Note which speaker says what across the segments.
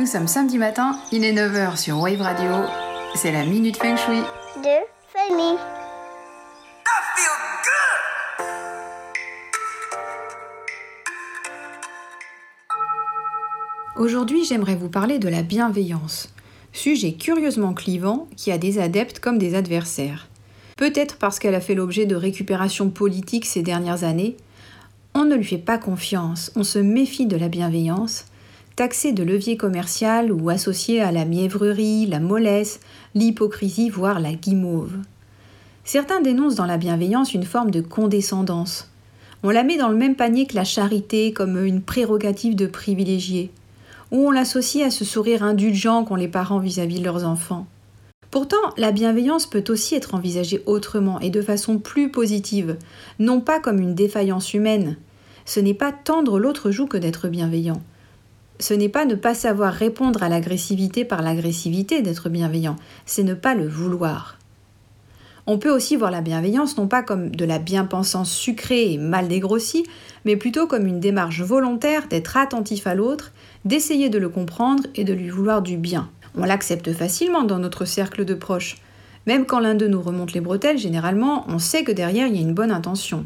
Speaker 1: Nous sommes samedi matin, il est 9h sur Wave Radio. C'est la Minute Feng Shui.
Speaker 2: de Fanny.
Speaker 1: Aujourd'hui, j'aimerais vous parler de la bienveillance. Sujet curieusement clivant qui a des adeptes comme des adversaires. Peut-être parce qu'elle a fait l'objet de récupération politique ces dernières années, on ne lui fait pas confiance, on se méfie de la bienveillance, taxée de levier commercial ou associée à la mièvrerie, la mollesse, l'hypocrisie, voire la guimauve. Certains dénoncent dans la bienveillance une forme de condescendance. On la met dans le même panier que la charité comme une prérogative de privilégié, ou on l'associe à ce sourire indulgent qu'ont les parents vis-à-vis de leurs enfants. Pourtant, la bienveillance peut aussi être envisagée autrement et de façon plus positive, non pas comme une défaillance humaine. Ce n'est pas tendre l'autre joue que d'être bienveillant. Ce n'est pas ne pas savoir répondre à l'agressivité par l'agressivité d'être bienveillant, c'est ne pas le vouloir. On peut aussi voir la bienveillance non pas comme de la bien-pensance sucrée et mal dégrossie, mais plutôt comme une démarche volontaire d'être attentif à l'autre, d'essayer de le comprendre et de lui vouloir du bien. On l'accepte facilement dans notre cercle de proches. Même quand l'un d'eux nous remonte les bretelles, généralement, on sait que derrière il y a une bonne intention.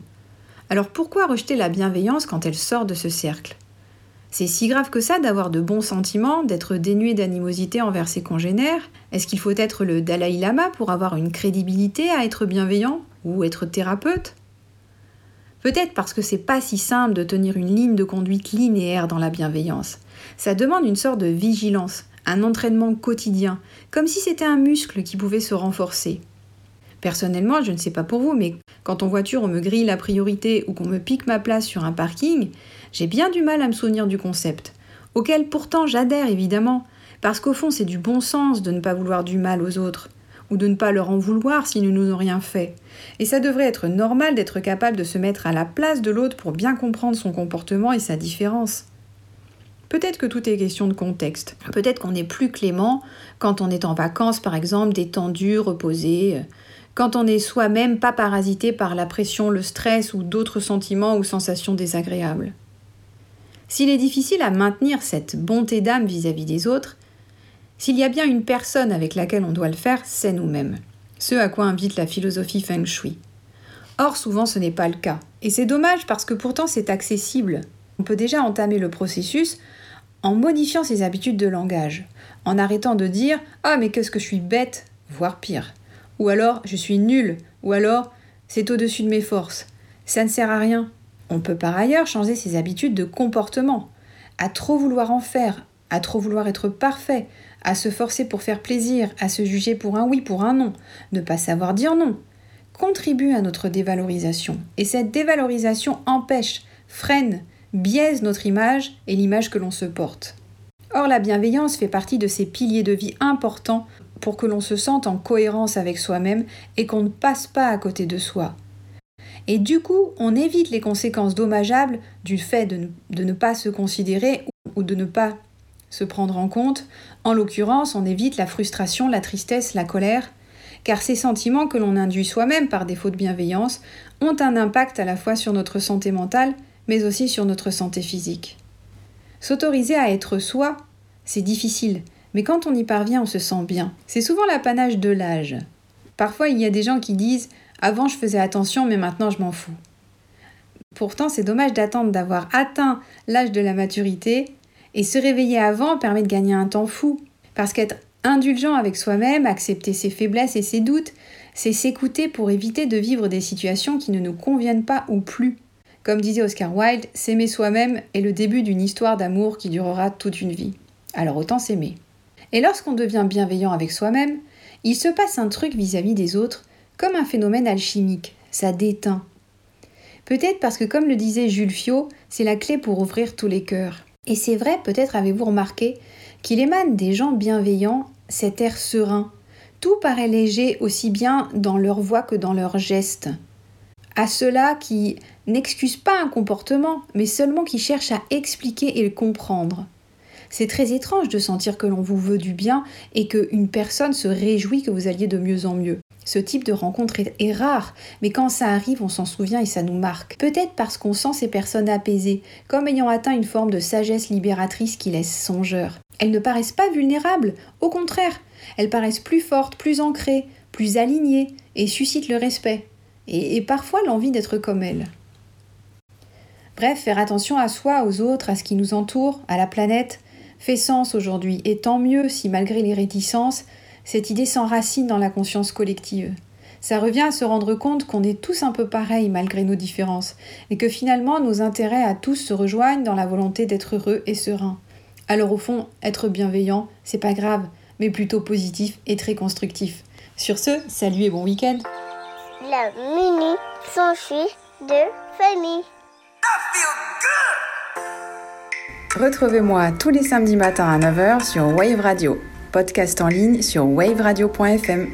Speaker 1: Alors pourquoi rejeter la bienveillance quand elle sort de ce cercle? C'est si grave que ça d'avoir de bons sentiments, d'être dénué d'animosité envers ses congénères Est-ce qu'il faut être le Dalai Lama pour avoir une crédibilité à être bienveillant ou être thérapeute? Peut-être parce que c'est pas si simple de tenir une ligne de conduite linéaire dans la bienveillance. Ça demande une sorte de vigilance, un entraînement quotidien, comme si c'était un muscle qui pouvait se renforcer. Personnellement, je ne sais pas pour vous, mais quand en voiture on me grille la priorité ou qu'on me pique ma place sur un parking, j'ai bien du mal à me souvenir du concept, auquel pourtant j'adhère évidemment, parce qu'au fond c'est du bon sens de ne pas vouloir du mal aux autres, ou de ne pas leur en vouloir s'ils ne nous ont rien fait. Et ça devrait être normal d'être capable de se mettre à la place de l'autre pour bien comprendre son comportement et sa différence. Peut-être que tout est question de contexte. Peut-être qu'on est plus clément quand on est en vacances, par exemple, détendu, reposé, quand on est soi-même pas parasité par la pression, le stress ou d'autres sentiments ou sensations désagréables. S'il est difficile à maintenir cette bonté d'âme vis-à-vis des autres, s'il y a bien une personne avec laquelle on doit le faire, c'est nous-mêmes. Ce à quoi invite la philosophie Feng Shui. Or, souvent, ce n'est pas le cas. Et c'est dommage parce que pourtant c'est accessible. On peut déjà entamer le processus en modifiant ses habitudes de langage, en arrêtant de dire Ah, mais qu'est-ce que je suis bête, voire pire. Ou alors Je suis nul, ou alors C'est au-dessus de mes forces. Ça ne sert à rien. On peut par ailleurs changer ses habitudes de comportement, à trop vouloir en faire, à trop vouloir être parfait, à se forcer pour faire plaisir, à se juger pour un oui, pour un non, ne pas savoir dire non, contribue à notre dévalorisation. Et cette dévalorisation empêche, freine, biaise notre image et l'image que l'on se porte. Or, la bienveillance fait partie de ces piliers de vie importants pour que l'on se sente en cohérence avec soi-même et qu'on ne passe pas à côté de soi. Et du coup, on évite les conséquences dommageables du fait de ne, pas se considérer ou de ne pas se prendre en compte. En l'occurrence, on évite la frustration, la tristesse, la colère, car ces sentiments que l'on induit soi-même par défaut de bienveillance ont un impact à la fois sur notre santé mentale mais aussi sur notre santé physique. S'autoriser à être soi, c'est difficile, mais quand on y parvient, on se sent bien. C'est souvent l'apanage de l'âge. Parfois, il y a des gens qui disent Avant, je faisais attention, mais maintenant, je m'en fous. Pourtant, c'est dommage d'attendre d'avoir atteint l'âge de la maturité, et se réveiller avant permet de gagner un temps fou. Parce qu'être indulgent avec soi-même, accepter ses faiblesses et ses doutes, c'est s'écouter pour éviter de vivre des situations qui ne nous conviennent pas ou plus. Comme disait Oscar Wilde, s'aimer soi-même est le début d'une histoire d'amour qui durera toute une vie. Alors autant s'aimer. Et lorsqu'on devient bienveillant avec soi-même, il se passe un truc vis-à-vis des autres, comme un phénomène alchimique, ça déteint. Peut-être parce que comme le disait Jules Fiot, c'est la clé pour ouvrir tous les cœurs. Et c'est vrai, peut-être avez-vous remarqué, qu'il émane des gens bienveillants cet air serein. Tout paraît léger aussi bien dans leur voix que dans leurs gestes à ceux-là qui n'excusent pas un comportement, mais seulement qui cherchent à expliquer et le comprendre. C'est très étrange de sentir que l'on vous veut du bien et qu'une personne se réjouit que vous alliez de mieux en mieux. Ce type de rencontre est, rare, mais quand ça arrive, on s'en souvient et ça nous marque. Peut-être parce qu'on sent ces personnes apaisées, comme ayant atteint une forme de sagesse libératrice qui laisse songeur. Elles ne paraissent pas vulnérables, au contraire, elles paraissent plus fortes, plus ancrées, plus alignées et suscitent le respect, et, et parfois l'envie d'être comme elles. Bref, faire attention à soi, aux autres, à ce qui nous entoure, à la planète, fait sens aujourd'hui, et tant mieux si malgré les réticences, cette idée s'enracine dans la conscience collective. Ça revient à se rendre compte qu'on est tous un peu pareils malgré nos différences, et que finalement nos intérêts à tous se rejoignent dans la volonté d'être heureux et serein. Alors au fond, être bienveillant, c'est pas grave, mais plutôt positif et très constructif. Sur ce, salut et bon week-end.
Speaker 2: La mini s'enfuit de famille.
Speaker 1: Retrouvez-moi tous les samedis matins à 9h sur Wave Radio, podcast en ligne sur waveradio.fm.